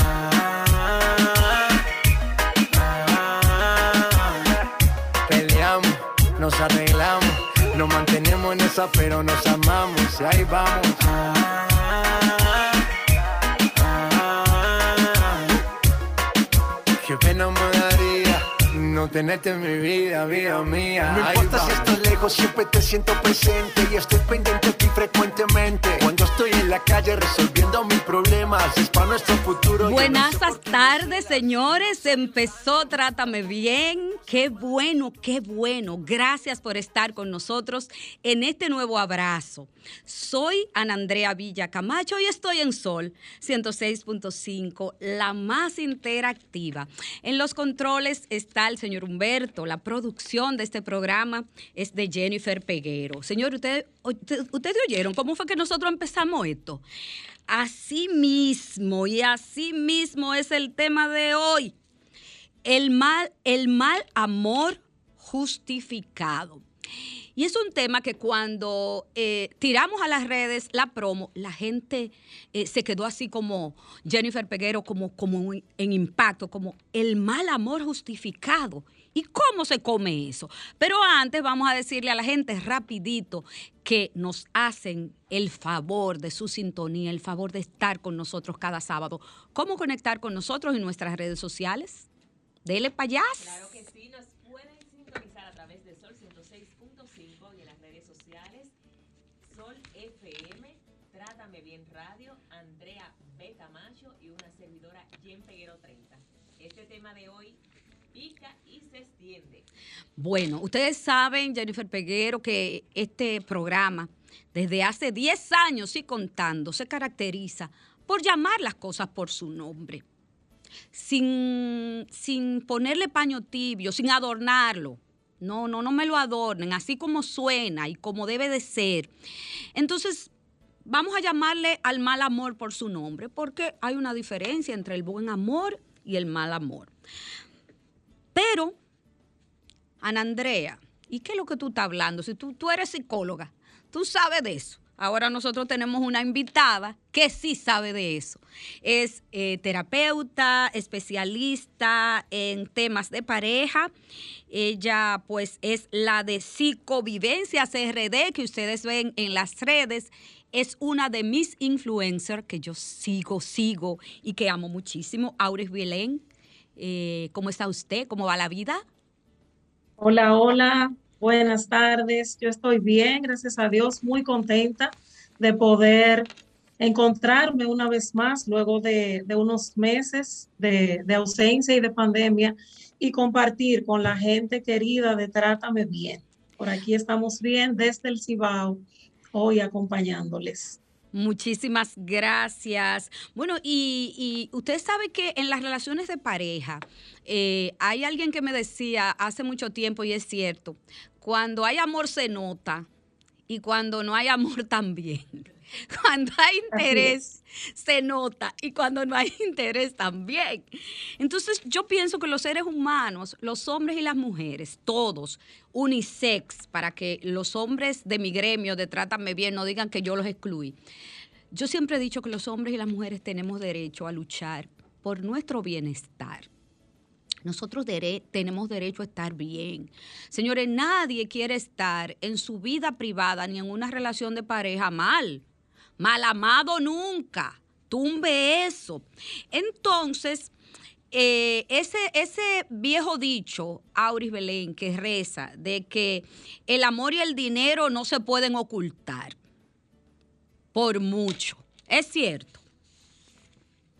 Ah, ah, peleamos, nos arreglamos, nos mantenemos en esa, pero nos amamos y ahí vamos. Ah, ah, qué pena me daría no tenerte en mi vida, vida mía. No importa si estás lejos, siempre te siento presente y estoy pendiente de ti frecuentemente. Estoy en la calle resolviendo mis problemas, es para nuestro futuro. no Buenas tardes, señores. Empezó Trátame Bien. Qué bueno, qué bueno. Gracias por estar con nosotros en este nuevo abrazo. Soy Ana Andrea Villa Camacho y estoy en Sol 106.5, la más interactiva. En los controles está el señor Humberto. La producción de este programa es de Jennifer Peguero. Señor, ¿ustedes usted- ustedes oyeron cómo fue que nosotros empezamos esto? Así mismo, y así mismo es el tema de hoy. El mal, el mal amor justificado. Y es un tema que cuando eh, tiramos a las redes la promo, la gente eh, se quedó así como Jennifer Peguero, como, como en- impacto, como el mal amor justificado. ¿Y cómo se come eso? Pero antes vamos a decirle a la gente rapidito que nos hacen el favor de su sintonía, el favor de estar con nosotros cada sábado. ¿Cómo conectar con nosotros en nuestras redes sociales? Dele allá. Claro que sí, nos pueden sintonizar a través de Sol 106.5 y en las redes sociales Sol FM, Trátame Bien Radio, Andrea B. Camacho y una servidora Jen Peguero 30. Este tema de hoy y se extiende. Bueno, ustedes saben, Jennifer Peguero, que este programa, desde hace 10 años y contando, se caracteriza por llamar las cosas por su nombre, sin, sin ponerle paño tibio, sin adornarlo. No, no, no me lo adornen, así como suena y como debe de ser. Entonces, vamos a llamarle al mal amor por su nombre, porque hay una diferencia entre el buen amor y el mal amor. Pero Ana Andrea, ¿y qué es lo que tú estás hablando? Si tú, tú eres psicóloga, tú sabes de eso. Ahora nosotros tenemos una invitada que sí sabe de eso. Es eh, terapeuta, especialista en temas de pareja. Ella pues es la de Psicovivencia CRD que ustedes ven en las redes. Es una de mis influencers que yo sigo, sigo y que amo muchísimo. Auris Vilén, eh, ¿cómo está usted? ¿Cómo va la vida? Hola, hola, buenas tardes. Yo estoy bien, gracias a Dios, muy contenta de poder encontrarme una vez más luego de, unos meses de, de ausencia y de pandemia y compartir con la gente querida de Trátame Bien. Por aquí estamos bien desde el Cibao, hoy acompañándoles. Muchísimas gracias. Bueno, y, y usted sabe que en las relaciones de pareja eh, hay alguien que me decía hace mucho tiempo, y es cierto, cuando hay amor se nota y cuando no hay amor también. Cuando hay interés, se nota y cuando no hay interés también. Entonces yo pienso que los seres humanos, los hombres y las mujeres, todos, unisex, para que los hombres de mi gremio de Trátame Bien no digan que yo los excluí. Yo siempre he dicho que los hombres y las mujeres tenemos derecho a luchar por nuestro bienestar. Nosotros dere- tenemos derecho a estar bien. Señores, nadie quiere estar en su vida privada ni en una relación de pareja mal. Mal amado nunca. Tumbe eso. Entonces, eh, ese, ese viejo dicho, Auris Belén, que reza, de que el amor y el dinero no se pueden ocultar por mucho. Es cierto.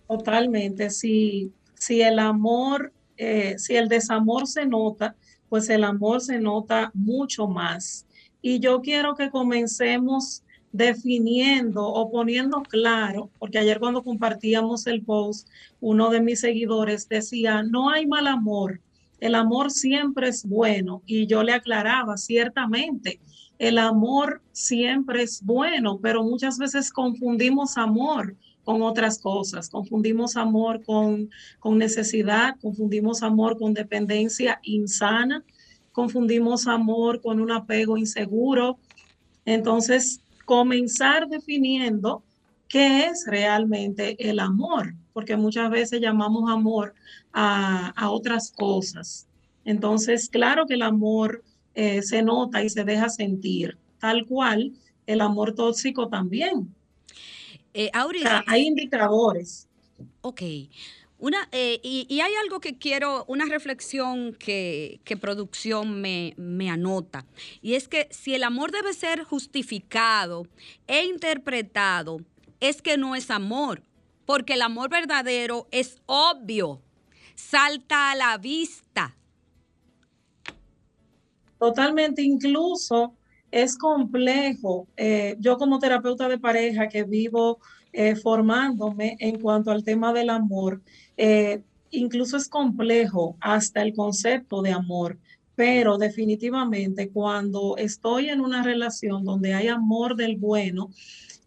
Totalmente, si, si el amor, eh, si el desamor se nota, pues el amor se nota mucho más. Y yo quiero que comencemos definiendo o poniendo claro, porque ayer cuando compartíamos el post, uno de mis seguidores decía, no hay mal amor, el amor siempre es bueno. Y yo le aclaraba, ciertamente, el amor siempre es bueno, pero muchas veces confundimos amor con otras cosas. Confundimos amor con, con necesidad, confundimos amor con dependencia insana, confundimos amor con un apego inseguro. Entonces, comenzar definiendo qué es realmente el amor, porque muchas veces llamamos amor a, a otras cosas. Entonces, claro que el amor eh, se nota y se deja sentir, tal cual el amor tóxico también. Eh, Auris, O sea, hay indicadores. Ok. Una, eh, y, y hay algo que quiero, una reflexión que, producción me, me anota, y es que si el amor debe ser justificado e interpretado, es que no es amor, porque el amor verdadero es obvio, salta a la vista. Totalmente, incluso es complejo. Eh, yo como terapeuta de pareja que vivo eh, formándome en cuanto al tema del amor, eh, incluso es complejo hasta el concepto de amor, pero definitivamente cuando estoy en una relación donde hay amor del bueno,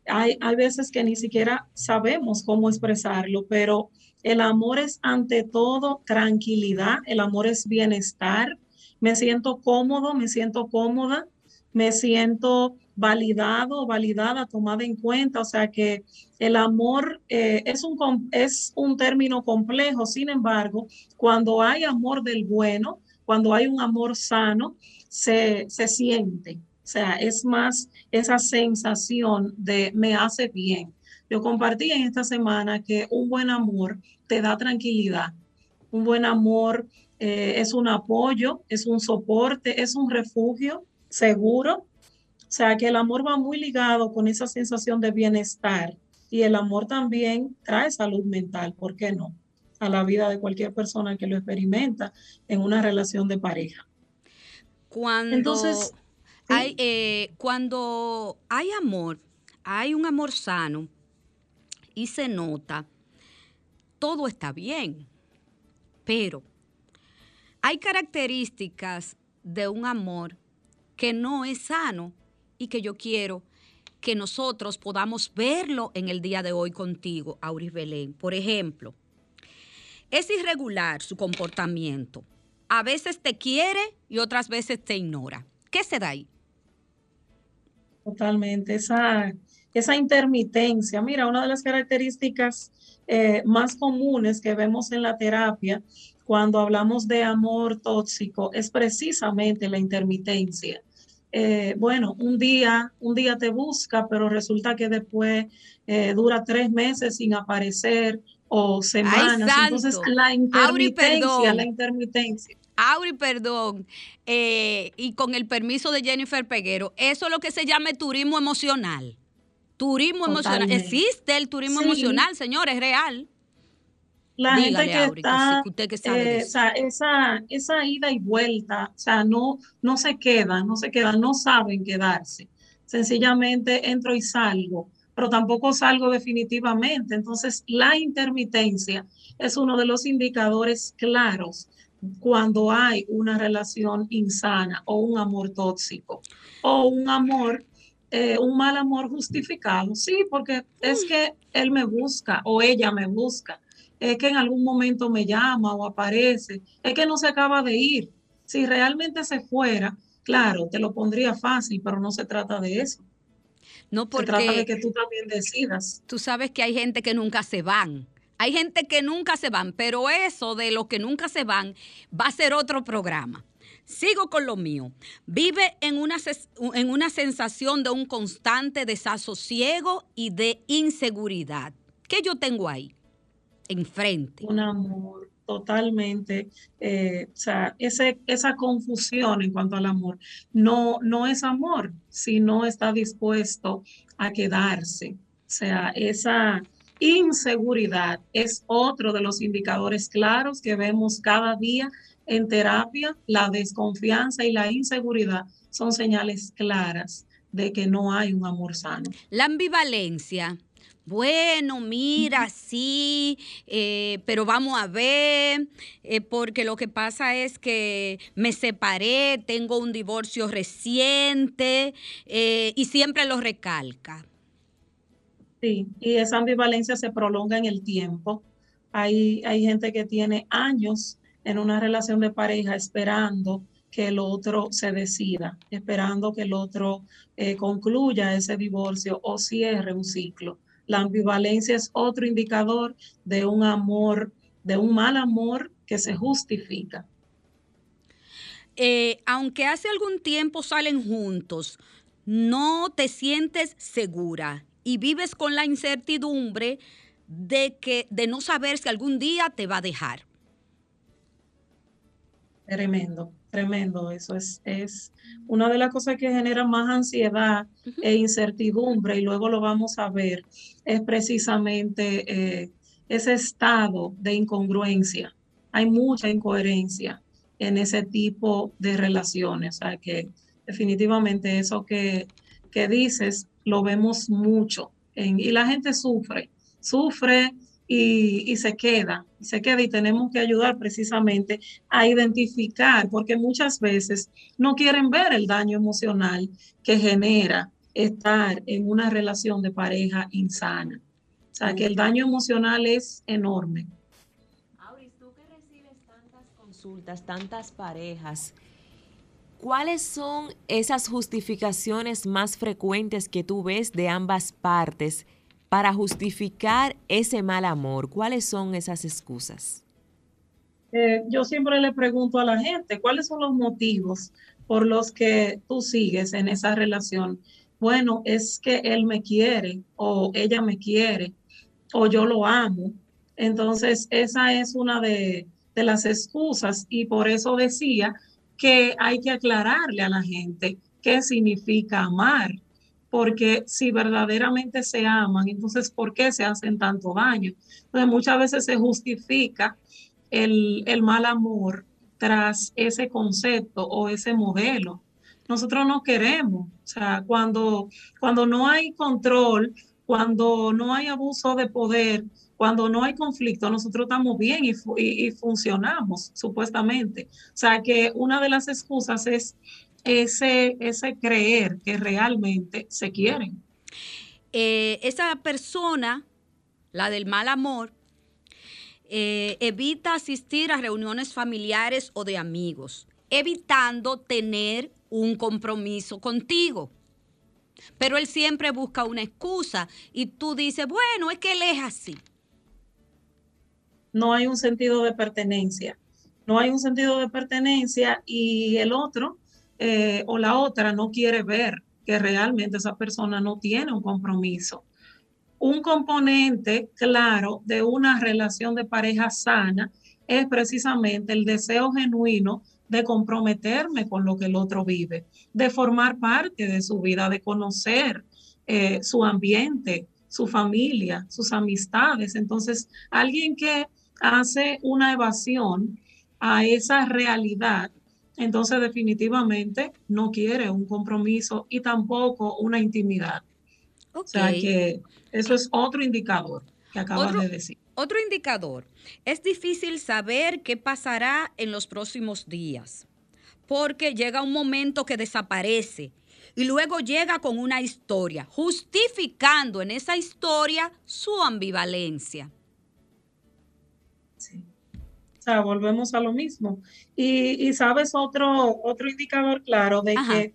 hay, hay veces que ni siquiera sabemos cómo expresarlo, pero el amor es ante todo tranquilidad, el amor es bienestar, me siento cómodo, me siento cómoda, me siento validado, validada, tomada en cuenta. O sea que el amor eh, es, un, es un término complejo, sin embargo, cuando hay amor del bueno, cuando hay un amor sano, se, se siente. O sea, es más esa sensación de me hace bien. Yo compartí en esta semana que un buen amor te da tranquilidad. Un buen amor eh, es un apoyo, es un soporte, es un refugio seguro. O sea que el amor va muy ligado con esa sensación de bienestar y el amor también trae salud mental, ¿por qué no? A la vida de cualquier persona que lo experimenta en una relación de pareja. Cuando, Entonces, hay, eh, cuando hay amor, hay un amor sano y se nota, todo está bien. Pero hay características de un amor que no es sano y que yo quiero que nosotros podamos verlo en el día de hoy contigo, Auris Belén. Por ejemplo, es irregular su comportamiento. A veces te quiere y otras veces te ignora. ¿Qué se da ahí? Totalmente, esa, esa intermitencia. Mira, una de las características eh, más comunes que vemos en la terapia cuando hablamos de amor tóxico es precisamente la intermitencia. Eh, bueno, un día, un día te busca, pero resulta que después eh, dura tres meses sin aparecer o semanas. Entonces, la Auri, intermitencia, perdón. la intermitencia. Auri, perdón, eh, y con el permiso de Jennifer Peguero, eso es lo que se llama turismo emocional. Turismo emocional. Existe el turismo Sí. emocional, señores, es real. La Dígale, gente que está, usted que sabe eh, eso. o sea, esa, esa ida y vuelta, o sea, no, no se quedan, no se quedan, no saben quedarse. Sencillamente entro y salgo, pero tampoco salgo definitivamente. Entonces, la intermitencia es uno de los indicadores claros cuando hay una relación insana o un amor tóxico o un amor eh, un mal amor justificado. Sí, porque es que él me busca o ella me busca. Es que en algún momento me llama o aparece. Es que no se acaba de ir. Si realmente se fuera, claro, te lo pondría fácil, pero no se trata de eso. No Se trata de porque que tú también decidas. tú sabes que hay gente que nunca se van. Hay gente que nunca se van, pero eso de los que nunca se van va a ser otro programa. Sigo con lo mío. Vive en una, en una sensación de un constante desasosiego y de inseguridad. ¿Qué yo tengo ahí? Enfrente. Un amor totalmente, eh, o sea, ese, esa confusión en cuanto al amor, no, no es amor si no está dispuesto a quedarse. O sea, esa inseguridad es otro de los indicadores claros que vemos cada día en terapia. La desconfianza y la inseguridad son señales claras de que no hay un amor sano. La ambivalencia. Bueno, mira, sí, eh, pero vamos a ver, eh, porque lo que pasa es que me separé, tengo un divorcio reciente eh, y siempre lo recalca. Sí, y esa ambivalencia se prolonga en el tiempo. Hay, hay gente que tiene años en una relación de pareja esperando que el otro se decida, esperando que el otro eh, concluya ese divorcio o cierre un ciclo. La ambivalencia es otro indicador de un amor, de un mal amor que se justifica. Eh, aunque hace algún tiempo salen juntos, no te sientes segura y vives con la incertidumbre de que de no saber si algún día te va a dejar. Tremendo, tremendo. Eso es, es una de las cosas que genera más ansiedad e incertidumbre, y luego lo vamos a ver, es precisamente eh, ese estado de incongruencia. Hay mucha incoherencia en ese tipo de relaciones. O sea que definitivamente eso que, que dices lo vemos mucho. en- y la gente sufre, sufre y, se queda, y se queda y tenemos que ayudar precisamente a identificar, porque muchas veces no quieren ver el daño emocional que genera estar en una relación de pareja insana. O sea, que el daño emocional es enorme. Auris, tú que recibes tantas consultas, tantas parejas, ¿cuáles son esas justificaciones más frecuentes que tú ves de ambas partes para justificar ese mal amor? ¿Cuáles son esas excusas? Eh, yo siempre le pregunto a la gente, ¿cuáles son los motivos por los que tú sigues en esa relación? Bueno, es que él me quiere o ella me quiere o yo lo amo. Entonces, esa es una de, de las excusas y por eso decía que hay que aclararle a la gente qué significa amar, porque si verdaderamente se aman, entonces, ¿por qué se hacen tanto daño? Entonces, muchas veces se justifica el, el mal amor tras ese concepto o ese modelo. Nosotros no queremos, o sea, cuando, cuando no hay control, cuando no hay abuso de poder, cuando no hay conflicto, nosotros estamos bien y, y- y funcionamos, supuestamente. O sea, que una de las excusas es ese, ese creer que realmente se quieren. Eh, esa persona, la del mal amor, eh, evita asistir a reuniones familiares o de amigos, evitando tener un compromiso contigo. Pero él siempre busca una excusa y tú dices, bueno, es que él es así. no hay un sentido de pertenencia. No hay un sentido de pertenencia y el otro eh, o la otra no quiere ver que realmente esa persona no tiene un compromiso. Un componente claro de una relación de pareja sana es precisamente el deseo genuino de comprometerme con lo que el otro vive, de formar parte de su vida, de conocer eh, su ambiente, su familia, sus amistades. Entonces, alguien que hace una evasión a esa realidad, entonces definitivamente no quiere un compromiso y tampoco una intimidad. O sea que eso es otro indicador que acabas Otro- de decir. Otro indicador, es difícil saber qué pasará en los próximos días, porque llega un momento que desaparece y luego llega con una historia, justificando en esa historia su ambivalencia. O sea, volvemos a lo mismo. Y, y sabes otro, otro indicador claro de Ajá. que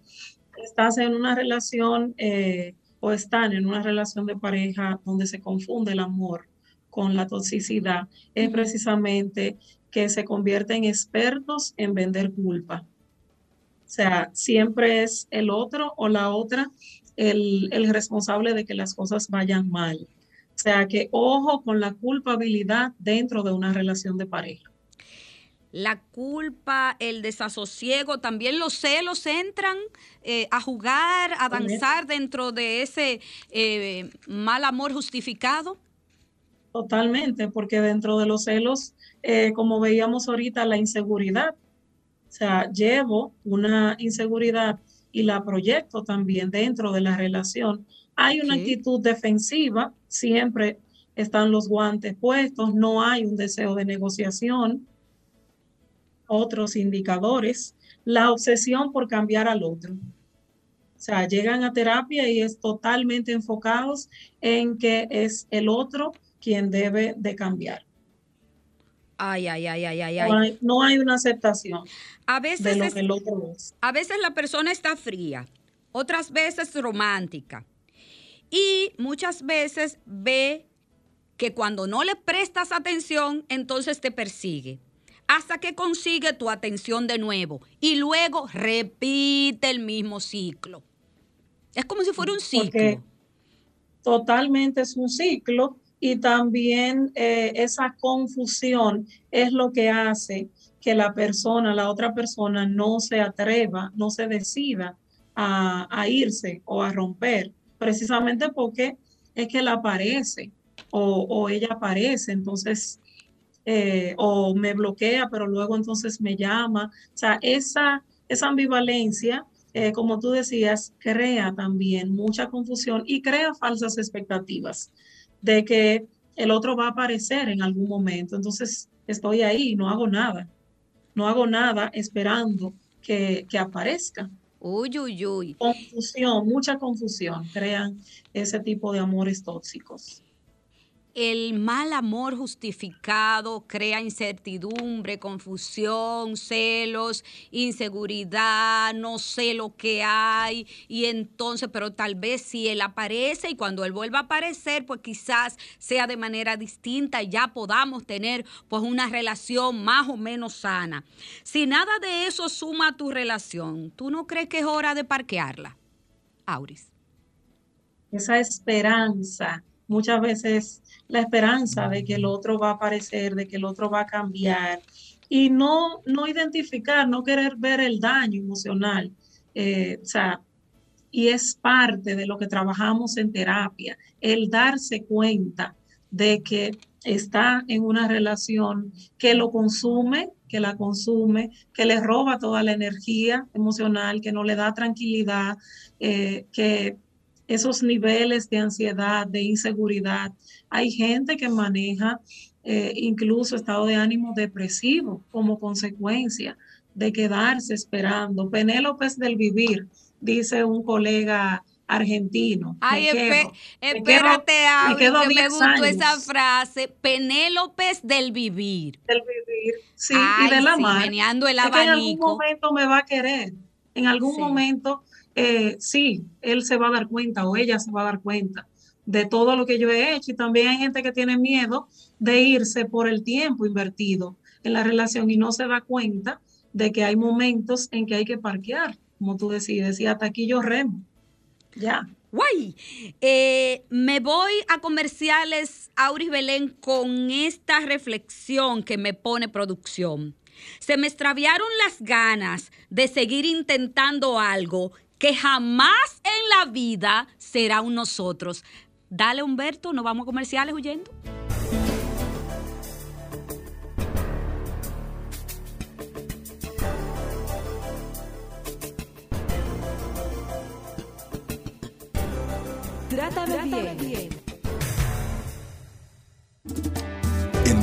estás en una relación eh, o están en una relación de pareja donde se confunde el amor con la toxicidad, es precisamente que se convierten expertos en vender culpa. O sea, siempre es el otro o la otra el, el responsable de que las cosas vayan mal. O sea, que ojo con la culpabilidad dentro de una relación de pareja. La culpa, el desasosiego, también los celos entran eh, a jugar, a danzar dentro de ese eh, mal amor justificado. Totalmente, porque dentro de los celos, eh, como veíamos ahorita, la inseguridad. O sea, llevo una inseguridad y la proyecto también dentro de la relación. Hay una actitud defensiva, siempre están los guantes puestos, no hay un deseo de negociación. Otros indicadores, la obsesión por cambiar al otro. O sea, llegan a terapia y es totalmente enfocados en que es el otro quien debe de cambiar. Ay, ay, ay, ay, ay, No ay. hay, no hay una aceptación A de veces, lo es- que el otro es. a veces la persona está fría, otras veces romántica. Y muchas veces ve que cuando no le prestas atención, entonces te persigue. Hasta que consigue tu atención de nuevo. Y luego repite el mismo ciclo. Es como si fuera un ciclo. Porque totalmente es un ciclo y también eh, esa confusión es lo que hace que la persona, la otra persona, no se atreva, no se decida a, a irse o a romper, precisamente porque es que él aparece o, o ella aparece, entonces, eh, o me bloquea, pero luego entonces me llama. O sea, esa, esa ambivalencia eh, como tú decías, crea también mucha confusión y crea falsas expectativas de que el otro va a aparecer en algún momento. Entonces, estoy ahí, no hago nada. No hago nada esperando que, que aparezca. Uy, uy, uy. Confusión, mucha confusión crean ese tipo de amores tóxicos. El mal amor justificado crea incertidumbre, confusión, celos, inseguridad, no sé lo que hay. Y entonces, pero tal vez si él aparece y cuando él vuelva a aparecer, pues quizás sea de manera distinta y ya podamos tener pues una relación más o menos sana. Si nada de eso suma a tu relación, ¿tú no crees que es hora de parquearla? Auris. Esa esperanza, muchas veces la esperanza de que el otro va a aparecer, de que el otro va a cambiar y no, no identificar, no querer ver el daño emocional. Eh, o sea, y es parte de lo que trabajamos en terapia, el darse cuenta de que está en una relación que lo consume, que la consume, que le roba toda la energía emocional, que no le da tranquilidad, eh, que esos niveles de ansiedad, de inseguridad. Hay gente que maneja eh, incluso estado de ánimo depresivo como consecuencia de quedarse esperando. Penélope es del vivir, dice un colega argentino. Ay, quedo, me espérate, quedo- me quedo que me 10 gustó esa frase. Penélopes del vivir. del vivir, sí, Ay, y de la sí, Es que en algún momento me va a querer, en algún Sí. momento, eh, sí, él se va a dar cuenta o ella se va a dar cuenta de todo lo que yo he hecho y también hay gente que tiene miedo de irse por el tiempo invertido en la relación y no se da cuenta de que hay momentos en que hay que parquear, como tú decías, decía, hasta aquí yo remo, ya. Guay. Eh, me voy a comerciales, Auris Belén, con esta reflexión que me pone producción. Se me extraviaron las ganas de seguir intentando algo que jamás en la vida será un nosotros. Dale, Humberto, nos vamos a comerciales huyendo. Trátame, bien. En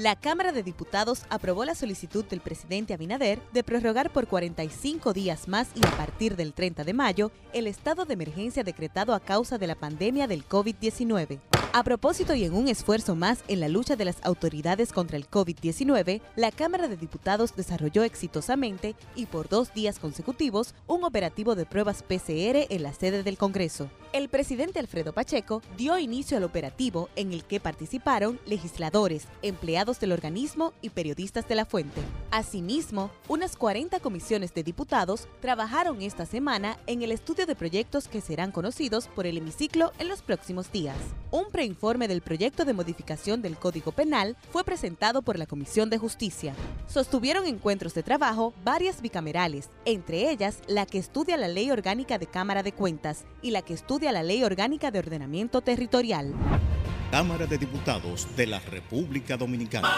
La Cámara de Diputados aprobó la solicitud del presidente Abinader de prorrogar por 45 días más y a partir del 30 de mayo el estado de emergencia decretado a causa de la pandemia del COVID-19. A propósito y en un esfuerzo más en la lucha de las autoridades contra el COVID-19, la Cámara de Diputados desarrolló exitosamente y por dos días consecutivos un operativo de pruebas PCR en la sede del Congreso. El presidente Alfredo Pacheco dio inicio al operativo en el que participaron legisladores, empleados del organismo y periodistas de la fuente. Asimismo, unas 40 comisiones de diputados trabajaron esta semana en el estudio de proyectos que serán conocidos por el hemiciclo en los próximos días. Un preinforme del proyecto de modificación del Código Penal fue presentado por la Comisión de Justicia. Sostuvieron encuentros de trabajo varias bicamerales, entre ellas la que estudia la Ley Orgánica de Cámara de Cuentas y la que estudia la Ley Orgánica de Ordenamiento Territorial. Cámara de Diputados de la República Dominicana.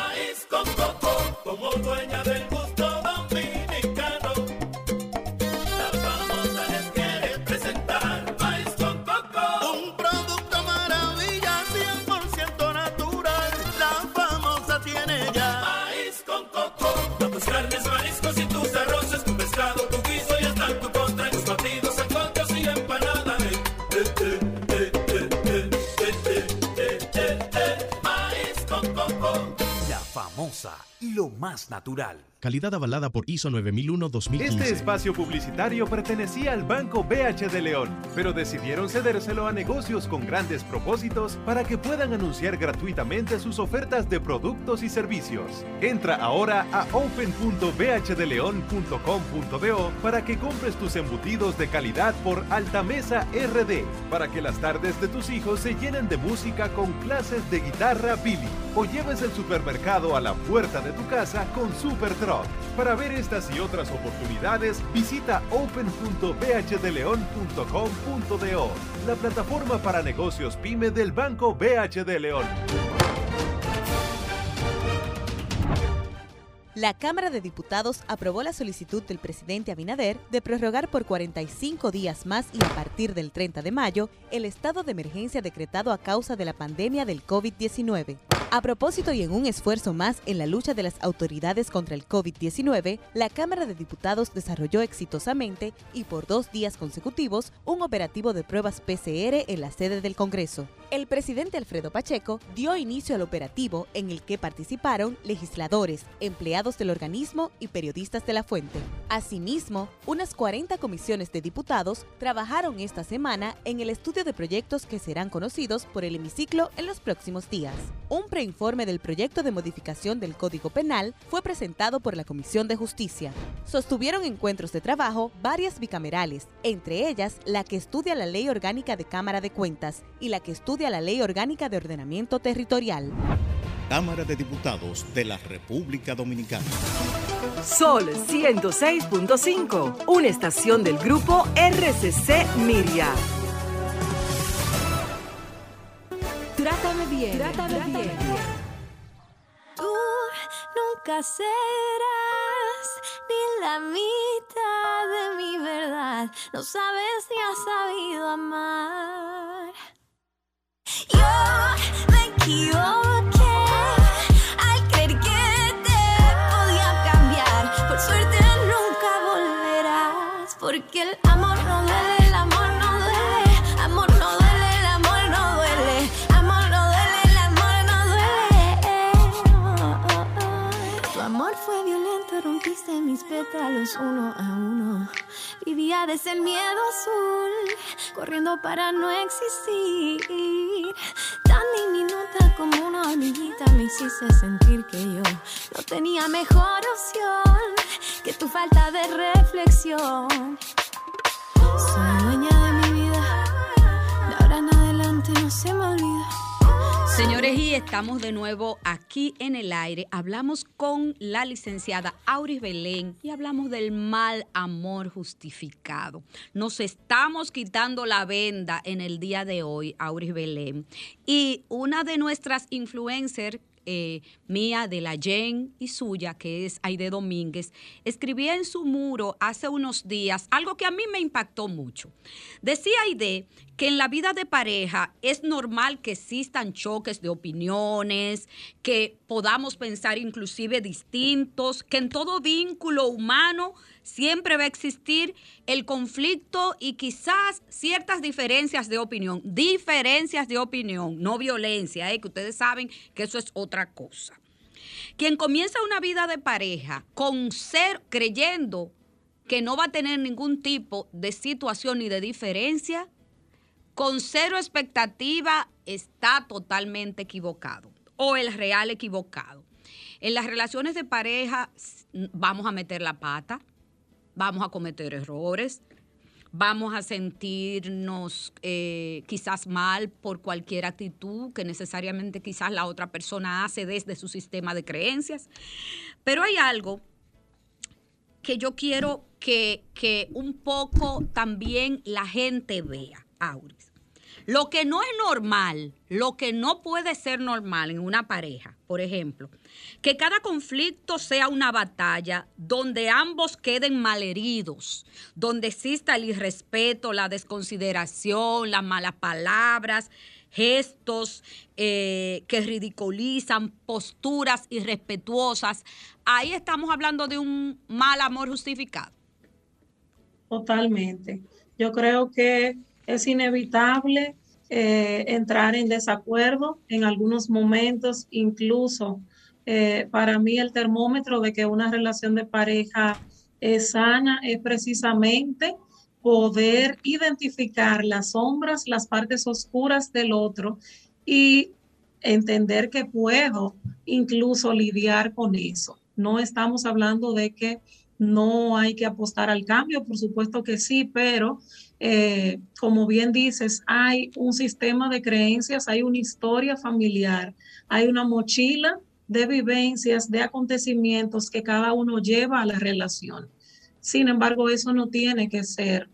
Famosa, lo más natural. Calidad avalada por ISO 9001-2015. Este espacio publicitario pertenecía al Banco BH de León, pero decidieron cedérselo a negocios con grandes propósitos para que puedan anunciar gratuitamente sus ofertas de productos y servicios. Entra ahora a open.bhdeleon.com.do para que compres tus embutidos de calidad por Altamesa RD, para que las tardes de tus hijos se llenen de música con clases de guitarra Billy, o lleves el supermercado a la puerta de tu casa con Super Truck. Para ver estas y otras oportunidades, visita open.bhdeleon.com.do, la plataforma para negocios pyme del Banco BH de León. La Cámara de Diputados aprobó la solicitud del presidente Abinader de prorrogar por 45 días más y a partir del 30 de mayo el estado de emergencia decretado a causa de la pandemia del COVID-19. A propósito y en un esfuerzo más en la lucha de las autoridades contra el COVID-19, la Cámara de Diputados desarrolló exitosamente y por dos días consecutivos un operativo de pruebas PCR en la sede del Congreso. El presidente Alfredo Pacheco dio inicio al operativo en el que participaron legisladores, empleados del organismo y periodistas de la fuente. Asimismo, unas 40 comisiones de diputados trabajaron esta semana en el estudio de proyectos que serán conocidos por el hemiciclo en los próximos días. Un preinforme del proyecto de modificación del Código Penal fue presentado por la Comisión de Justicia. Sostuvieron encuentros de trabajo varias bicamerales, entre ellas la que estudia la Ley Orgánica de Cámara de Cuentas y la que estudia la Ley Orgánica de Ordenamiento Territorial. Cámara de Diputados de la República Dominicana. Sol 106.5, una estación del grupo RCC Miria. Trátame bien, trátame, bien. Tú nunca serás ni la mitad de mi verdad. No sabes ni has sabido amar. Rompiste mis pétalos uno a uno. Vivía desde el miedo azul, corriendo para no existir. Tan diminuta como una hormiguita me hiciste sentir que yo no tenía mejor opción que tu falta de reflexión. Soy dueña de mi vida, de ahora en adelante no se me. Señores, y estamos de nuevo aquí en el aire. Hablamos con la licenciada Auris Belén y hablamos del mal amor justificado. Nos estamos quitando la venda en el día de hoy, Auris Belén. Y una de nuestras influencers eh, mía, de la Jen y suya, que es Aide Domínguez, escribía en su muro hace unos días algo que a mí me impactó mucho. Decía Aide que en la vida de pareja es normal que existan choques de opiniones, que podamos pensar inclusive distintos, que en todo vínculo humano siempre va a existir el conflicto y quizás ciertas diferencias de opinión, diferencias de opinión, no violencia, ¿eh? que ustedes saben que eso es otra cosa. Quien comienza una vida de pareja con ser creyendo que no va a tener ningún tipo de situación ni de diferencia, con cero expectativa está totalmente equivocado o el real equivocado. En las relaciones de pareja vamos a meter la pata, vamos a cometer errores, vamos a sentirnos eh, quizás mal por cualquier actitud que necesariamente quizás la otra persona hace desde su sistema de creencias. Pero hay algo que yo quiero que, que un poco también la gente vea, Auris. Lo que no es normal, lo que no puede ser normal en una pareja, por ejemplo, que cada conflicto sea una batalla donde ambos queden malheridos, donde exista el irrespeto, la desconsideración, las malas palabras, gestos eh, que ridiculizan, posturas irrespetuosas. Ahí estamos hablando de un mal amor justificado. Totalmente. Yo creo que es inevitable eh, entrar en desacuerdo en algunos momentos, incluso eh, para mí el termómetro de que una relación de pareja es sana es precisamente poder identificar las sombras, las partes oscuras del otro y entender que puedo incluso lidiar con eso. No estamos hablando de que no hay que apostar al cambio, por supuesto que sí, pero eh, como bien dices, hay un sistema de creencias, hay una historia familiar, hay una mochila de vivencias, de acontecimientos que cada uno lleva a la relación. Sin embargo, eso no tiene que ser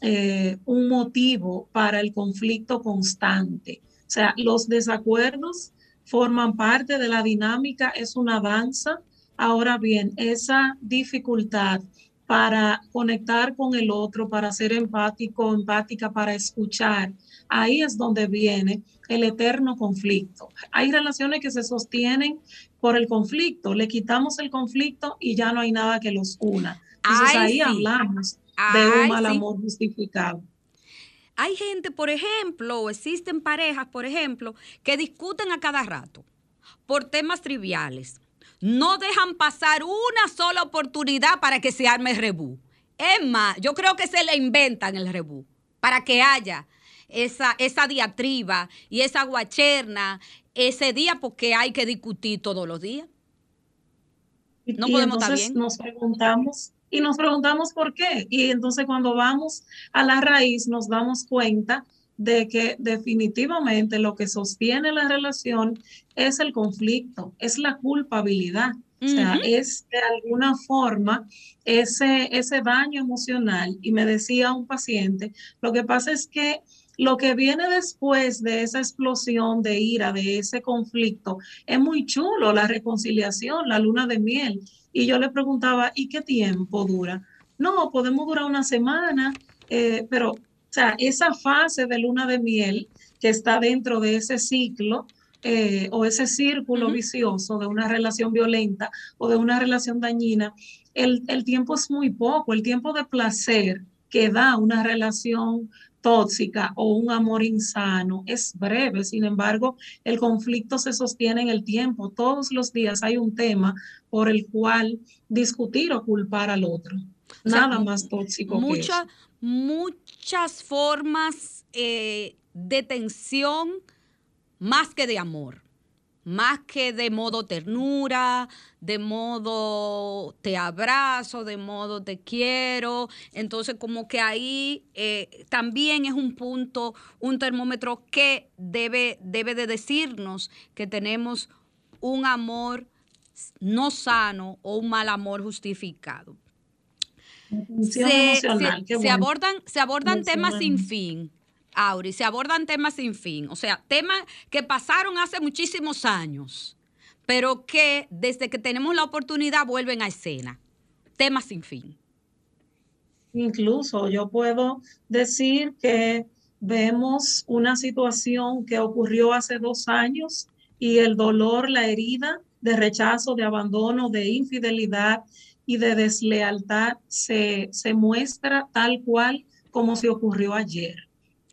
eh, un motivo para el conflicto constante. O sea, los desacuerdos forman parte de la dinámica, es una danza. Ahora bien, esa dificultad para conectar con el otro, para ser empático, empática, para escuchar. Ahí es donde viene el eterno conflicto. Hay relaciones que se sostienen por el conflicto, le quitamos el conflicto y ya no hay nada que los una. Entonces ahí hablamos de un mal amor justificado. Hay gente, por ejemplo, o existen parejas, por ejemplo, que discuten a cada rato por temas triviales no dejan pasar una sola oportunidad para que se arme el rebú. Es más, yo creo que se le inventan el rebú para que haya esa, esa diatriba y esa guacherna ese día porque hay que discutir todos los días. No podemos estar bien. Nos preguntamos y nos preguntamos por qué. Y entonces cuando vamos a la raíz nos damos cuenta de que definitivamente lo que sostiene la relación es el conflicto, es la culpabilidad. O sea, es de alguna forma ese, ese daño emocional. Y me decía un paciente, lo que pasa es que lo que viene después de esa explosión de ira, de ese conflicto, es muy chulo, la reconciliación, la luna de miel. Y yo le preguntaba, ¿y qué tiempo dura? No, podemos durar una semana, eh, pero sea, esa fase de luna de miel que está dentro de ese ciclo eh, o ese círculo vicioso de una relación violenta o de una relación dañina, el, el tiempo es muy poco, el tiempo de placer que da una relación tóxica o un amor insano es breve, sin embargo, el conflicto se sostiene en el tiempo. Todos los días hay un tema por el cual discutir o culpar al otro. Nada más tóxico. Mucha, que muchas formas eh, de tensión más que de amor. más que de modo ternura, de modo te abrazo, de modo te quiero. Entonces, como que ahí eh, también es un punto, un termómetro que debe, debe de decirnos que tenemos un amor no sano o un mal amor justificado. Se, abordan, se abordan temas sin fin, Auri, se abordan temas sin fin. O sea, temas que pasaron hace muchísimos años, pero que desde que tenemos la oportunidad vuelven a escena. Temas sin fin. Incluso yo puedo decir que vemos una situación que ocurrió hace dos años y el dolor, la herida de rechazo, de abandono, de infidelidad y de deslealtad se, se muestra tal cual como si ocurrió ayer.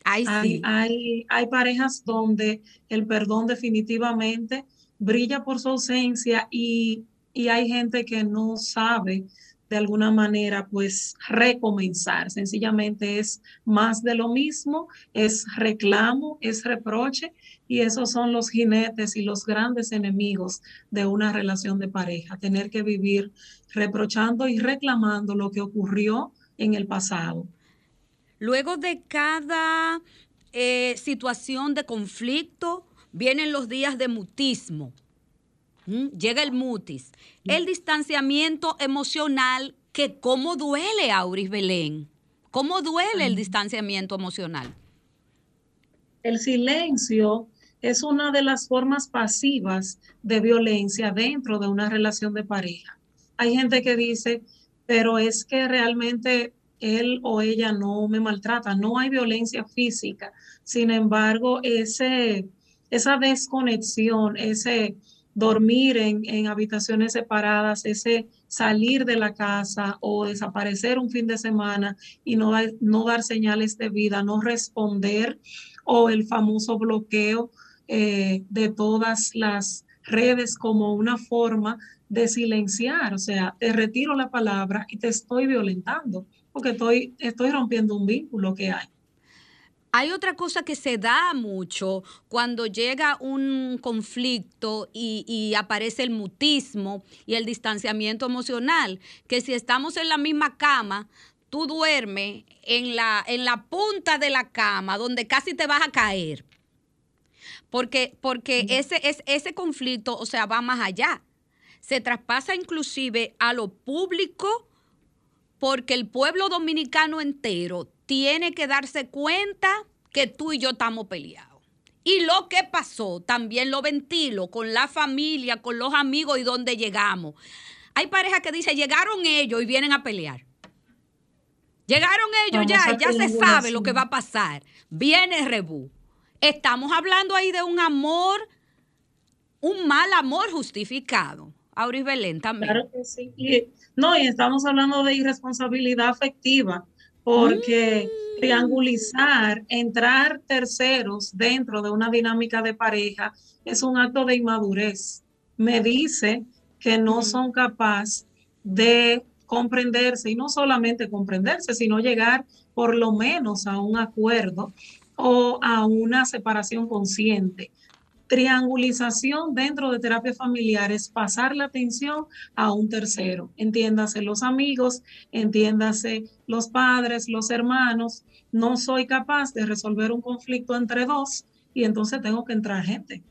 Ay, hay, sí. hay, hay parejas donde el perdón definitivamente brilla por su ausencia y, y hay gente que no sabe de alguna manera pues recomenzar. Sencillamente es más de lo mismo, es reclamo, es reproche y esos son los jinetes y los grandes enemigos de una relación de pareja, tener que vivir reprochando y reclamando lo que ocurrió en el pasado. Luego de cada eh, situación de conflicto, vienen los días de mutismo. ¿Mm? Llega el mutis. El distanciamiento emocional, que cómo duele, Auris Belén. ¿Cómo duele el distanciamiento emocional? El silencio es una de las formas pasivas de violencia dentro de una relación de pareja. Hay gente que dice, pero es que realmente él o ella no me maltrata, no hay violencia física. Sin embargo, ese, esa desconexión, ese dormir en, habitaciones separadas, ese salir de la casa o desaparecer un fin de semana y no, no dar señales de vida, no responder o el famoso bloqueo eh, de todas las redes como una forma de silenciar, o sea, te retiro la palabra y te estoy violentando porque estoy, estoy rompiendo un vínculo que hay. Hay otra cosa que se da mucho cuando llega un conflicto y, y aparece el mutismo y el distanciamiento emocional, que si estamos en la misma cama, tú duermes en la, en la punta de la cama donde casi te vas a caer. Porque, porque ese, es, ese conflicto, o sea, va más allá. Se traspasa inclusive a lo público porque el pueblo dominicano entero tiene que darse cuenta que tú y yo estamos peleados. Y lo que pasó, también lo ventilo con la familia, con los amigos y donde llegamos. Hay parejas que dicen, llegaron ellos y vienen a pelear. Llegaron ellos Vamos ya, ya se sabe lo que va a pasar. Viene Rebú. Estamos hablando ahí de un amor, un mal amor justificado. Auris Belén también. Claro que sí. Y, no, y estamos hablando de irresponsabilidad afectiva, porque triangulizar, entrar terceros dentro de una dinámica de pareja es un acto de inmadurez. Me dice que no son capaces de comprenderse y no solamente comprenderse, sino llegar por lo menos a un acuerdo o a una separación consciente. Triangulización dentro de terapia familiar es pasar la atención a un tercero. Entiéndase los amigos, entiéndase los padres, los hermanos. No soy capaz de resolver un conflicto entre dos y entonces tengo que entrar gente.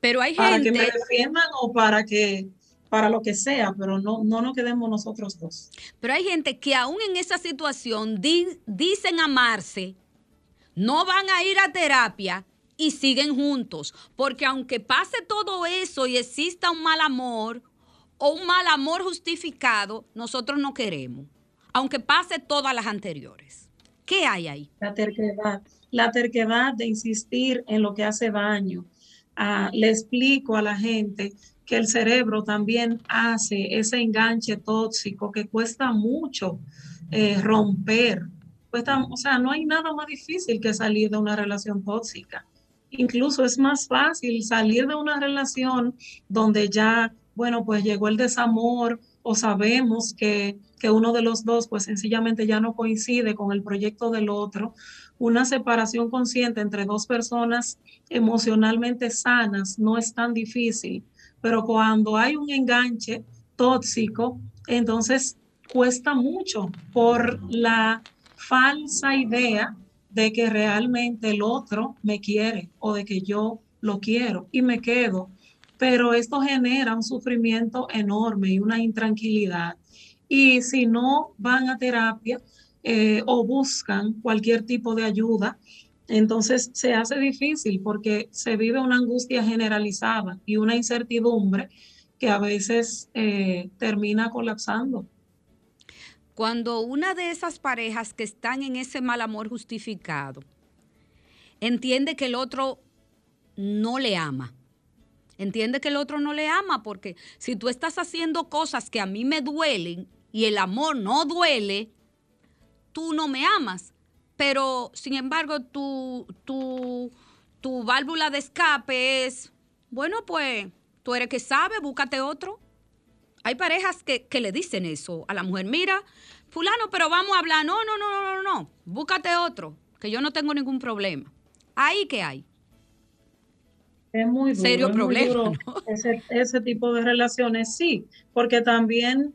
Pero hay para gente. que me defiendan o para que para lo que sea, pero no, no nos quedemos nosotros dos. Pero hay gente que aún en esa situación di- dicen amarse, no van a ir a terapia y siguen juntos. Porque aunque pase todo eso y exista un mal amor o un mal amor justificado, nosotros no queremos. Aunque pase todas las anteriores. ¿Qué hay ahí? La terquedad, la terquedad de insistir en lo que hace daño. Ah, le explico a la gente que el cerebro también hace ese enganche tóxico que cuesta mucho eh, romper. Cuesta, o sea, no hay nada más difícil que salir de una relación tóxica. Incluso es más fácil salir de una relación donde ya, bueno, pues llegó el desamor o sabemos que, que uno de los dos pues sencillamente ya no coincide con el proyecto del otro, una separación consciente entre dos personas emocionalmente sanas no es tan difícil, pero cuando hay un enganche tóxico, entonces cuesta mucho por la falsa idea de que realmente el otro me quiere o de que yo lo quiero y me quedo. Pero esto genera un sufrimiento enorme y una intranquilidad. Y si no van a terapia eh, o buscan cualquier tipo de ayuda, entonces se hace difícil porque se vive una angustia generalizada y una incertidumbre que a veces eh, termina colapsando. Cuando una de esas parejas que están en ese mal amor justificado entiende que el otro no le ama, entiende que el otro no le ama, porque si tú estás haciendo cosas que a mí me duelen y el amor no duele, tú no me amas. Pero, sin embargo, tu, tu, tu válvula de escape es, bueno, pues tú eres que sabe, búscate otro. Hay parejas que, que le dicen eso a la mujer, mira, fulano, pero vamos a hablar. No, no, no, no, no, no. Búscate otro, que yo no tengo ningún problema. Ahí que hay. Es muy duro, Serio es muy problema, ese, ese tipo de relaciones, sí, porque también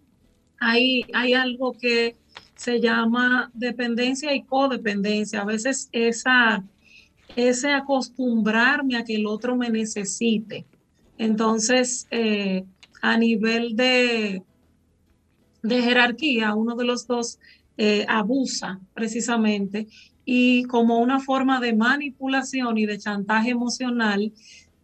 hay, hay algo que se llama dependencia y codependencia. A veces esa, ese acostumbrarme a que el otro me necesite. Entonces, eh, a nivel de, de jerarquía, uno de los dos eh, abusa precisamente y como una forma de manipulación y de chantaje emocional,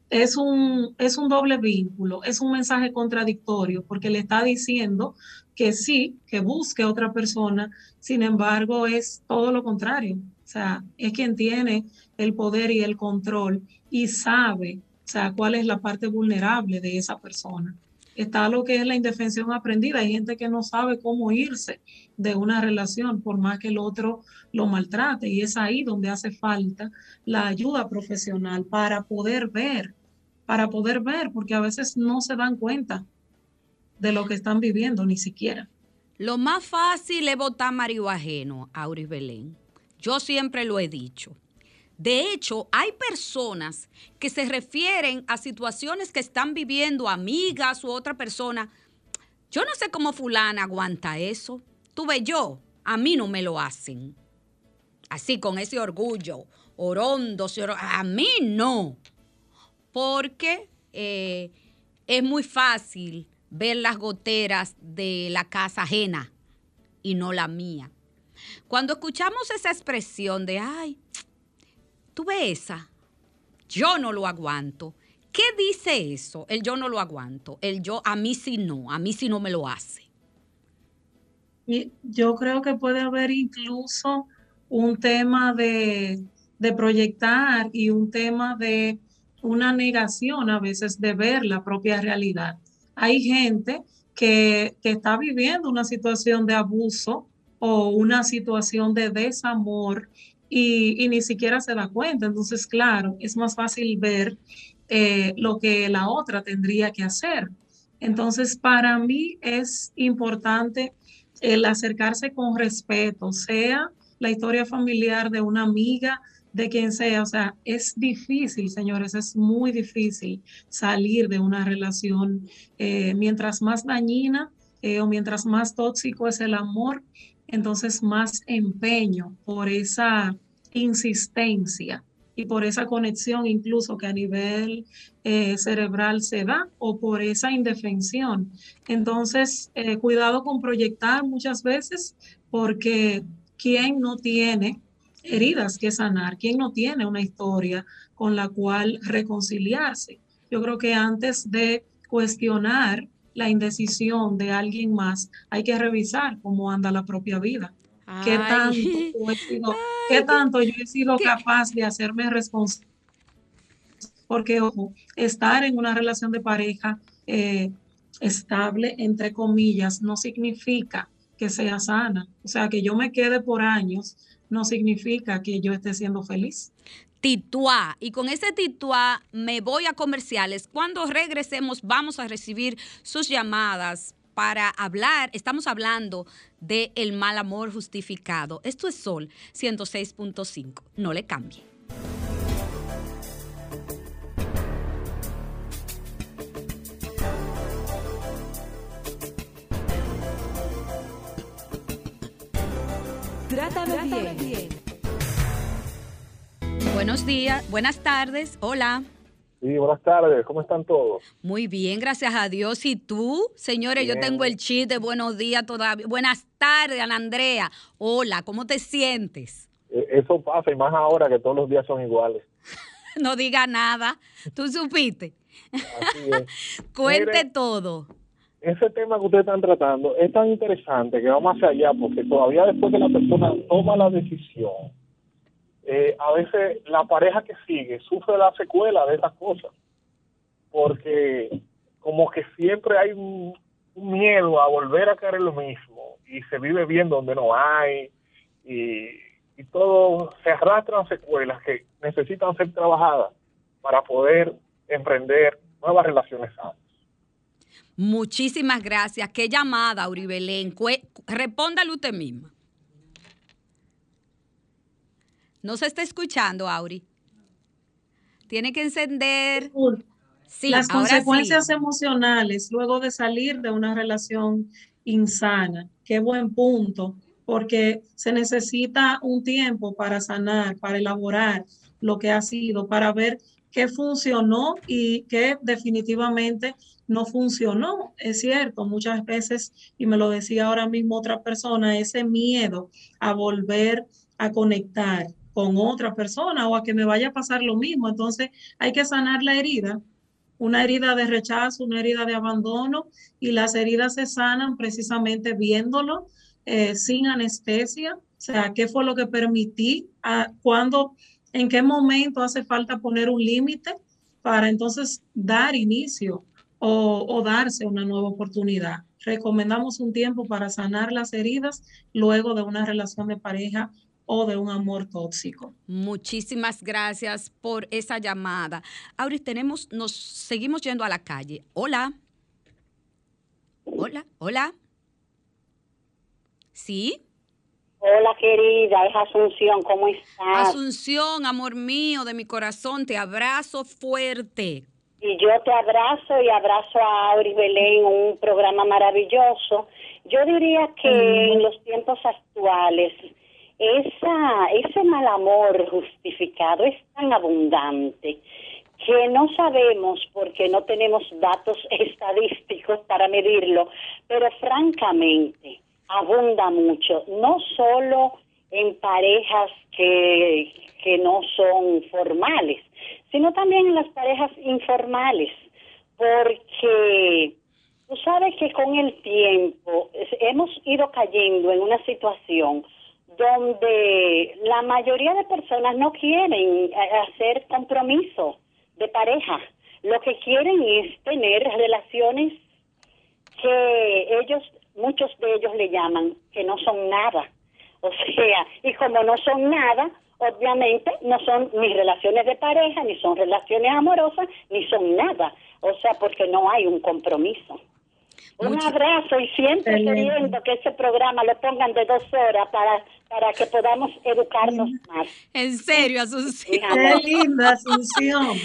es un, es un doble vínculo, es un mensaje contradictorio porque le está diciendo que sí, que busque otra persona, sin embargo es todo lo contrario. O sea, es quien tiene el poder y el control y sabe, o sea, cuál es la parte vulnerable de esa persona. Está lo que es la indefensión aprendida. Hay gente que no sabe cómo irse de una relación por más que el otro lo maltrate y es ahí donde hace falta la ayuda profesional para poder ver, para poder ver, porque a veces no se dan cuenta de lo que están viviendo ni siquiera. Lo más fácil es botar marido ajeno, Auris Belén. Yo siempre lo he dicho. De hecho, hay personas que se refieren a situaciones que están viviendo amigas u otra persona. Yo no sé cómo fulana aguanta eso. Tuve yo, a mí no me lo hacen. Así con ese orgullo, orondo, a mí no. Porque eh, es muy fácil ver las goteras de la casa ajena y no la mía. Cuando escuchamos esa expresión de, ay, tú ves esa, yo no lo aguanto. ¿Qué dice eso? El yo no lo aguanto. El yo, a mí sí no, a mí sí no me lo hace. Yo creo que puede haber incluso un tema de, de proyectar y un tema de una negación a veces de ver la propia realidad. Hay gente que, que está viviendo una situación de abuso o una situación de desamor y, ni siquiera se da cuenta. Entonces, claro, es más fácil ver eh, lo que la otra tendría que hacer. Entonces, para mí es importante el acercarse con respeto, sea la historia familiar de una amiga, de quien sea. O sea, es difícil, señores, es muy difícil salir de una relación. eh, mientras más dañina eh, o mientras más tóxico es el amor, entonces más empeño por esa insistencia y por esa conexión incluso que a nivel eh, cerebral se da o por esa indefensión. Entonces, eh, cuidado con proyectar muchas veces porque ¿quién no tiene heridas que sanar? ¿Quién no tiene una historia con la cual reconciliarse? Yo creo que antes de cuestionar la indecisión de alguien más, hay que revisar cómo anda la propia vida. ¿Qué tanto, yo he sido, qué tanto yo he sido capaz de hacerme responsable? Porque, ojo, estar en una relación de pareja eh, estable, entre comillas, no significa que sea sana. O sea, que yo me quede por años no significa que yo esté siendo feliz. Tituá. Y con ese tituá me voy a comerciales. Cuando regresemos vamos a recibir sus llamadas para hablar, estamos hablando de el mal amor justificado. Esto es Sol 106.5. No le cambie. Trátame bien. Buenos días, buenas tardes, hola. Sí, buenas tardes, ¿cómo están todos? Muy bien, gracias a Dios. ¿Y tú? Señores, yo tengo el chiste de buenos días todavía. Buenas tardes, Ana Andrea. Hola, ¿cómo te sientes? Eh, Eso pasa y más ahora que todos los días son iguales. No diga nada. ¿Tú supiste? Así es. Cuente Mire, todo. Ese tema que ustedes están tratando es tan interesante que vamos hacia allá porque todavía después que la persona toma la decisión, eh, a veces la pareja que sigue sufre la secuela de esas cosas porque como que siempre hay un, un miedo a volver a caer en lo mismo y se vive bien donde no hay y, y todo se arrastran secuelas que necesitan ser trabajadas para poder emprender nuevas relaciones sanas. Muchísimas gracias. Qué llamada, Auribelén. Cue- Respóndale usted misma. No se está escuchando, Auri. Tiene que encender. Sí, Las ahora consecuencias sí. emocionales luego de salir de una relación insana. Qué buen punto, porque se necesita un tiempo para sanar, para elaborar lo que ha sido, para ver qué funcionó y qué definitivamente no funcionó. Es cierto, muchas veces, y me lo decía ahora mismo otra persona, ese miedo a volver a conectar con otra persona o a que me vaya a pasar lo mismo. Entonces hay que sanar la herida una herida de rechazo, una herida de abandono, y las heridas se sanan precisamente viéndolo eh, sin anestesia. O sea, ¿qué fue lo que permití? ¿A ¿Cuándo, en qué momento hace falta poner un límite para entonces dar inicio o, darse una nueva oportunidad? Recomendamos un tiempo para sanar las heridas luego de una relación de pareja o de un amor tóxico. Muchísimas gracias por esa llamada. Auri, tenemos, nos seguimos yendo a la calle. Hola. Hola, hola. ¿Sí? Hola querida, es Asunción, ¿cómo estás? Asunción, amor mío de mi corazón, te abrazo fuerte. Y yo te abrazo y abrazo a Auri Belén, un programa maravilloso. Yo diría que en los tiempos actuales esa, ese mal amor justificado es tan abundante que no sabemos porque no tenemos datos estadísticos para medirlo, pero francamente abunda mucho, no solo en parejas que, que no son formales, sino también en las parejas informales, porque tú sabes que con el tiempo hemos ido cayendo en una situación donde la mayoría de personas no quieren eh, hacer compromiso de pareja. Lo que quieren es tener relaciones que ellos, muchos de ellos le llaman que no son nada. O sea, y como no son nada, obviamente no son ni relaciones de pareja, ni son relaciones amorosas, ni son nada. O sea, porque no hay un compromiso. Un abrazo y siempre queriendo que ese programa lo pongan de dos horas para, para que podamos educarnos más. En serio, Asunción. Qué linda, Asunción.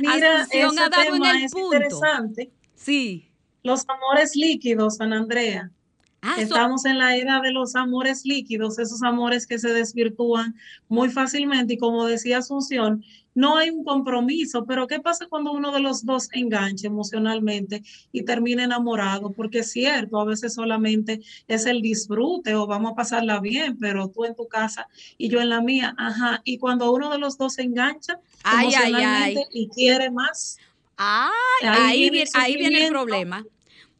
Mira, Asunción ese ha dado en tema el es punto. interesante. Sí. Los amores líquidos, San Andrea. Ah, so- Estamos en la era de los amores líquidos, esos amores que se desvirtúan muy fácilmente y como decía Asunción, no hay un compromiso, pero ¿qué pasa cuando uno de los dos engancha emocionalmente y termina enamorado? Porque es cierto, a veces solamente es el disfrute o vamos a pasarla bien, pero tú en tu casa y yo en la mía, ajá, y cuando uno de los dos se engancha Ay, ay, emocionalmente ay. y quiere más, Ahí ahí, viene el ahí viene el sufrimiento. problema.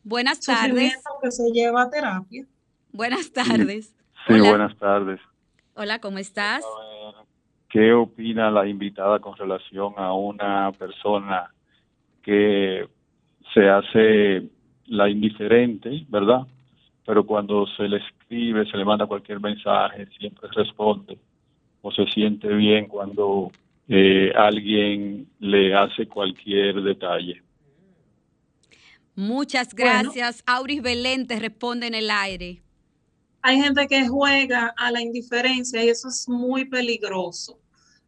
Buenas tardes. que se lleva a terapia. Buenas tardes. Sí, Hola. buenas tardes. Hola, ¿cómo estás? ¿Qué opina la invitada con relación a una persona que se hace la indiferente, ¿verdad? Pero cuando se le escribe, se le manda cualquier mensaje, siempre responde o se siente bien cuando eh, alguien le hace cualquier detalle. Muchas gracias. Auris Belén te responde en el aire. Hay gente que juega a la indiferencia y eso es muy peligroso.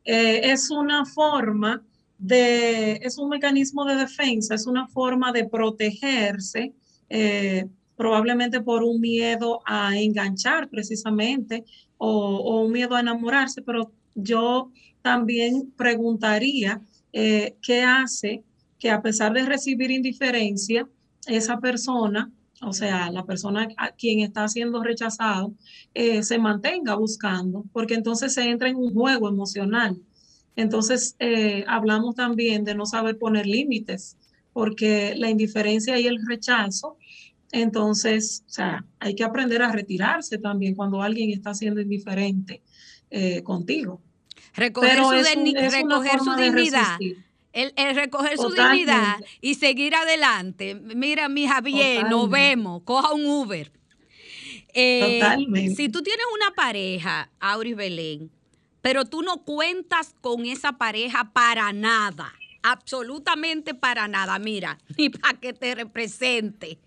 Eh, es una forma de, es un mecanismo de defensa, es una forma de protegerse, eh, probablemente por un miedo a enganchar precisamente o, o un miedo a enamorarse, pero yo también preguntaría eh, qué hace que a pesar de recibir indiferencia, esa persona, o sea, la persona a quien está siendo rechazado, eh, se mantenga buscando, porque entonces se entra en un juego emocional. Entonces, eh, hablamos también de no saber poner límites, porque la indiferencia y el rechazo, entonces, o sea, hay que aprender a retirarse también cuando alguien está siendo indiferente contigo. Recoger Pero su, es un- recoger su dignidad. resistir. El, el recoger su dignidad y seguir adelante. Mira, mija, bien, nos Totalmente. vemos. Coja un Uber. Eh, Totalmente. Si tú tienes una pareja, Auris Belén, pero tú no cuentas con esa pareja para nada, absolutamente para nada, mira, ni para que te represente,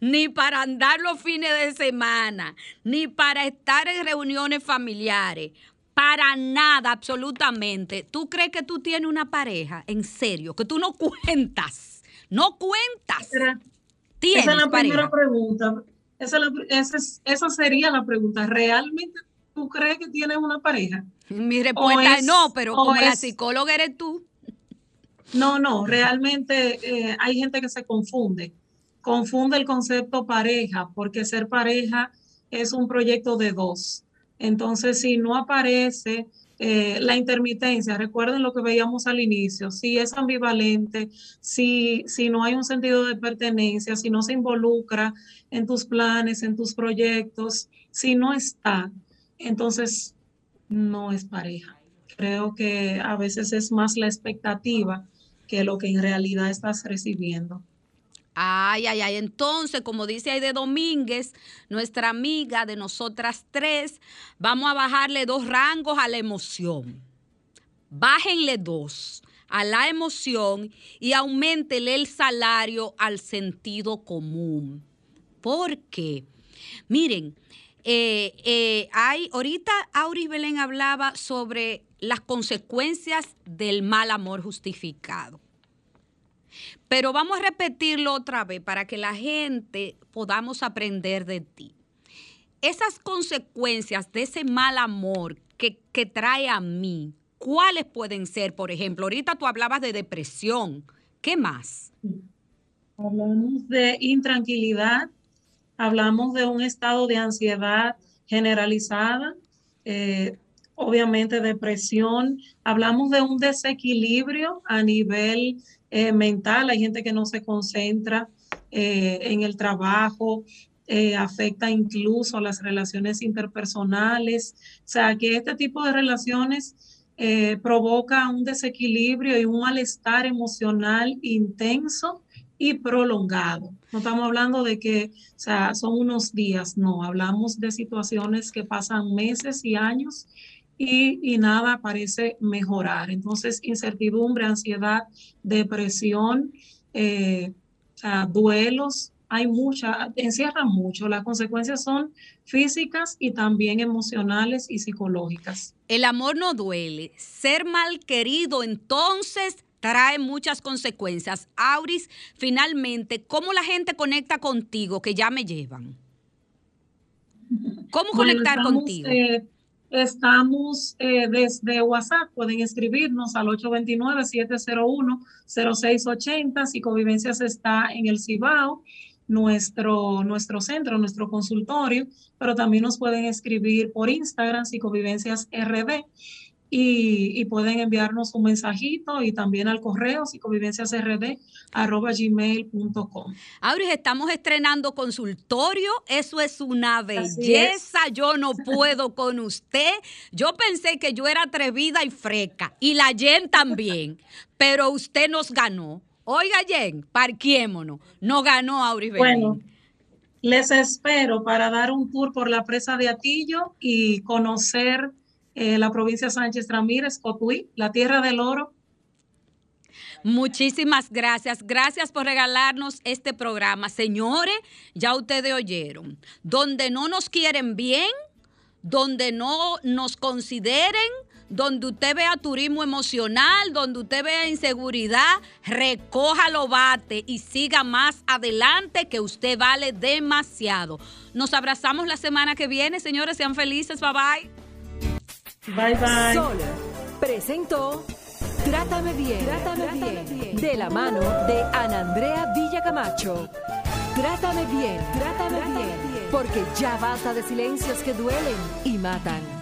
ni para andar los fines de semana, ni para estar en reuniones familiares, para nada, absolutamente. ¿Tú crees que tú tienes una pareja? En serio, que tú no cuentas, no cuentas. Tienes Esa es la pareja. primera pregunta. Esa, es la- esa es- esa sería la pregunta. ¿Realmente tú crees que tienes una pareja? Mi respuesta es, no, pero como la psicóloga eres tú. No, no, realmente eh, hay gente que se confunde. Confunde el concepto pareja, porque ser pareja es un proyecto de dos. Entonces, si no aparece eh, la intermitencia, recuerden lo que veíamos al inicio, si es ambivalente, si, si no hay un sentido de pertenencia, si no se involucra en tus planes, en tus proyectos, si no está, entonces no es pareja. Creo que a veces es más la expectativa que lo que en realidad estás recibiendo. Ay, ay, ay. Entonces, como dice Aide Domínguez, nuestra amiga de nosotras tres, vamos a bajarle dos rangos a la emoción. Bájenle dos a la emoción y aumentele el salario al sentido común. ¿Por qué? Miren, eh, eh, hay, ahorita Auris Belén hablaba sobre las consecuencias del mal amor justificado. Pero vamos a repetirlo otra vez para que la gente podamos aprender de ti. Esas consecuencias de ese mal amor que, que trae a mí, ¿cuáles pueden ser? Por ejemplo, ahorita tú hablabas de depresión. ¿Qué más? Hablamos de intranquilidad, hablamos de un estado de ansiedad generalizada, eh, obviamente depresión, hablamos de un desequilibrio a nivel eh, mental, hay gente que no se concentra eh, en el trabajo, eh, afecta incluso las relaciones interpersonales, o sea que este tipo de relaciones provoca un desequilibrio y un malestar emocional intenso y prolongado. No estamos hablando de que, o sea, son unos días, no, hablamos de situaciones que pasan meses y años y, y nada parece mejorar. Entonces, incertidumbre, ansiedad, depresión, eh, o sea, duelos, hay mucha, encierran mucho. Las consecuencias son físicas y también emocionales y psicológicas. El amor no duele. Ser mal querido entonces trae muchas consecuencias. Auris, finalmente, ¿cómo la gente conecta contigo que ya me llevan? ¿Cómo Bueno, conectar estamos, contigo? eh, estamos eh, desde WhatsApp, pueden escribirnos al 829-701-0680. Psicovivencias está en el Cibao, nuestro, nuestro centro, nuestro consultorio, pero también nos pueden escribir por Instagram, Psicovivencias RD. Y, y pueden enviarnos un mensajito y también al correo psicovivenciasrd.gmail.com. Auris, estamos estrenando consultorio. Eso es una belleza. Yo no puedo con usted. Yo pensé que yo era atrevida y freca. Y la Jen también. Pero usted nos ganó. Oiga, Jen, parquiémonos. No ganó Auris Belén. Bueno, les espero para dar un tour por la presa de Atillo y conocer eh, la provincia Sánchez Ramírez, Cotuí, la tierra del oro. Muchísimas gracias. Gracias por regalarnos este programa. Señores, ya ustedes oyeron. Donde no nos quieren bien, donde no nos consideren, donde usted vea turismo emocional, donde usted vea inseguridad, recoja lo bate y siga más adelante que usted vale demasiado. Nos abrazamos la semana que viene, señores, sean felices, bye bye. Bye bye. Sol presentó Trátame bien, Trátame bien, de la mano de Ana Andrea Villacamacho. Trátame bien, Trátame bien, porque ya basta de silencios que duelen y matan.